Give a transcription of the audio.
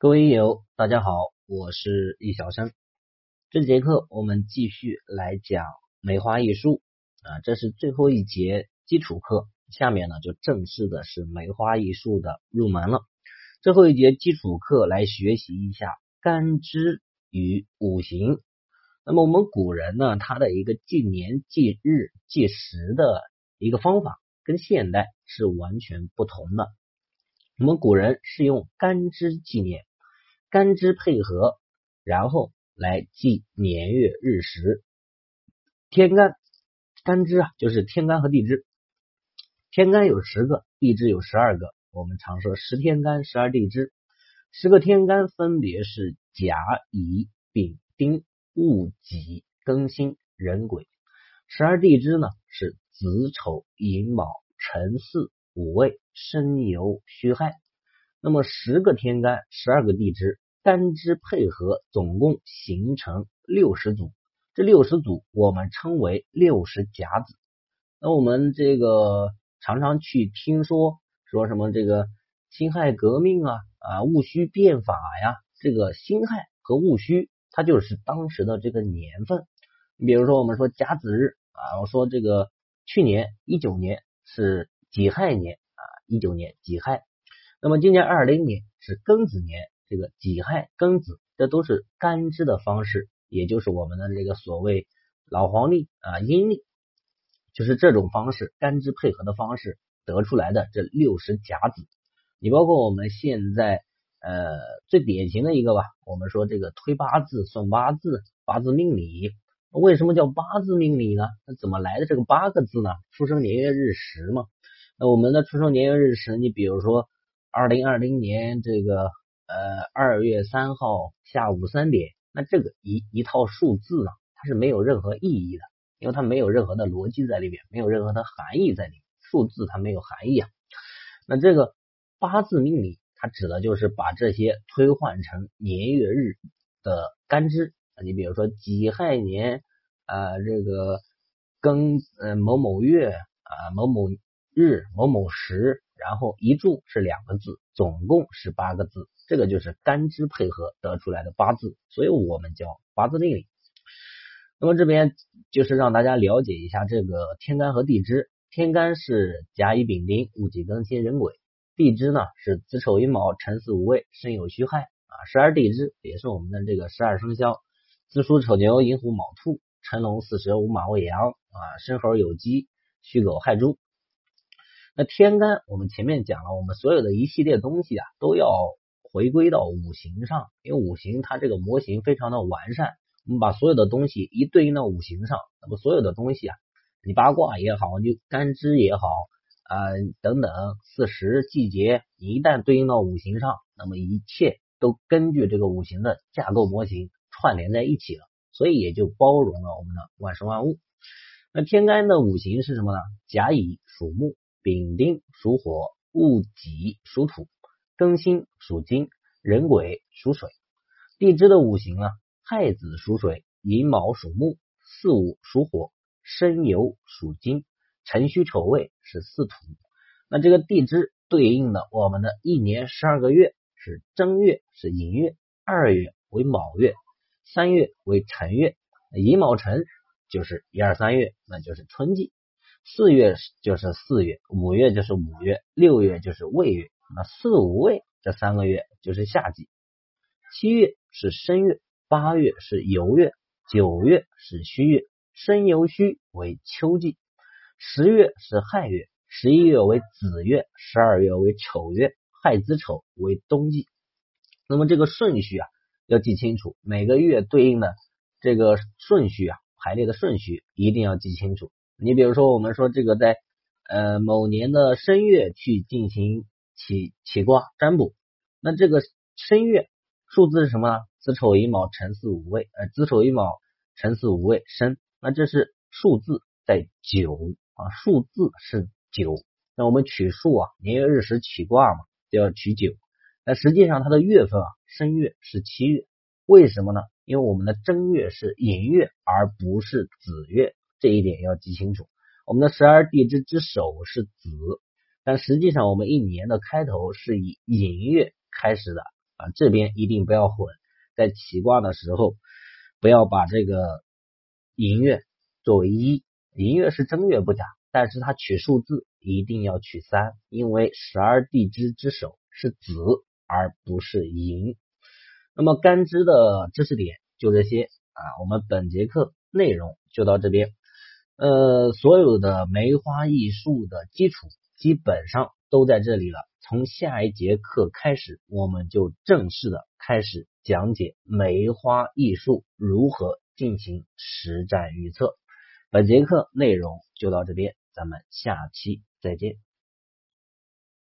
各位友，大家好，我是易小生。这节课我们继续来讲梅花易数啊，这是最后一节基础课，下面呢就正式的是梅花易数的入门了。最后一节基础课来学习一下干支与五行。那么我们古人呢，他的一个纪年、纪日、纪时的一个方法，跟现代是完全不同的。我们古人是用干支纪年。干支配合，然后来记年月日时。天干干支啊，就是天干和地支。天干有十个，地支有十二个。我们常说十天干，十二地支。十个天干分别是甲、乙、丙、丁、戊、己、庚、辛、壬、癸。十二地支呢是子、丑、寅、卯、辰、巳、午未、申、酉、戌、亥。那么十个天干，十二个地支，干支配合，总共形成六十组。这六十组我们称为六十甲子。那我们这个常常去听说说什么这个辛亥革命啊啊戊戌变法呀，这个辛亥和戊戌，它就是当时的这个年份。你比如说我们说甲子日啊，我说这个去年一九年是己亥年啊，一九年己亥。那么今年二零年是庚子年，这个己亥庚子，这都是干支的方式，也就是我们的这个所谓老黄历啊阴历，就是这种方式干支配合的方式得出来的这六十甲子。你包括我们现在呃最典型的一个吧，我们说这个推八字算八字，八字命理，为什么叫八字命理呢？那怎么来的这个八个字呢？出生年月日时嘛。那我们的出生年月日时，你比如说。二零二零年这个呃二月三号下午三点，那这个一一套数字呢，它是没有任何意义的，因为它没有任何的逻辑在里边，没有任何的含义在里面。数字它没有含义啊。那这个八字命理，它指的就是把这些推换成年月日的干支。你比如说己亥年啊，这个庚呃某某月啊某某日某某时。然后一柱是两个字，总共是八个字，这个就是干支配合得出来的八字，所以我们叫八字命理。那么这边就是让大家了解一下这个天干和地支，天干是甲乙丙丁戊己庚辛壬癸，地支呢是子丑寅卯辰巳午未申酉戌亥啊，十二地支也是我们的这个十二生肖，子鼠丑牛寅虎卯兔辰龙巳蛇午马未羊啊，申猴酉鸡戌狗亥猪。那天干，我们前面讲了，我们所有的一系列东西啊，都要回归到五行上，因为五行它这个模型非常的完善，我们把所有的东西一对应到五行上，那么所有的东西啊，你八卦也好，就干支也好啊等等四时季节，你一旦对应到五行上，那么一切都根据这个五行的架构模型串联在一起了，所以也就包容了我们的万事万物。那天干的五行是什么呢？甲乙属木。丙丁属火，戊己属土，庚辛属金，壬癸属水。地支的五行啊，亥子属水，寅卯属木，巳午属火，申酉属金，辰戌丑未是巳土。那这个地支对应的我们的一年十二个月是正月是寅月，二月为卯月，三月为辰月，寅卯辰就是一二三月，那就是春季。四月就是四月，五月就是五月，六月就是未月。那四五未这三个月就是夏季。七月是申月，八月是酉月，九月是戌月，申酉戌为秋季。十月是亥月，十一月为子月，十二月为丑月，亥子丑为冬季。那么这个顺序啊要记清楚，每个月对应的这个顺序啊排列的顺序一定要记清楚。你比如说，我们说这个在呃某年的申月去进行起起卦占卜，那这个申月数字是什么呢？子丑寅卯辰巳午未，呃子丑寅卯辰巳午未申，那这是数字在九啊，数字是九。那我们取数啊，年月日时起卦嘛，就要取九。那实际上它的月份啊，申月是七月，为什么呢？因为我们的正月是寅月，而不是子月。这一点要记清楚。我们的十二地支之首是子，但实际上我们一年的开头是以寅月开始的，啊，这边一定不要混，在起卦的时候不要把这个寅月作为一，寅月是正月不假，但是它取数字一定要取三，因为十二地支之首是子，而不是寅。那么干支的知识点就这些啊，我们本节课内容就到这边。呃，所有的梅花易数的基础基本上都在这里了。从下一节课开始，我们就正式的开始讲解梅花易数如何进行实战预测。本节课内容就到这边，咱们下期再见。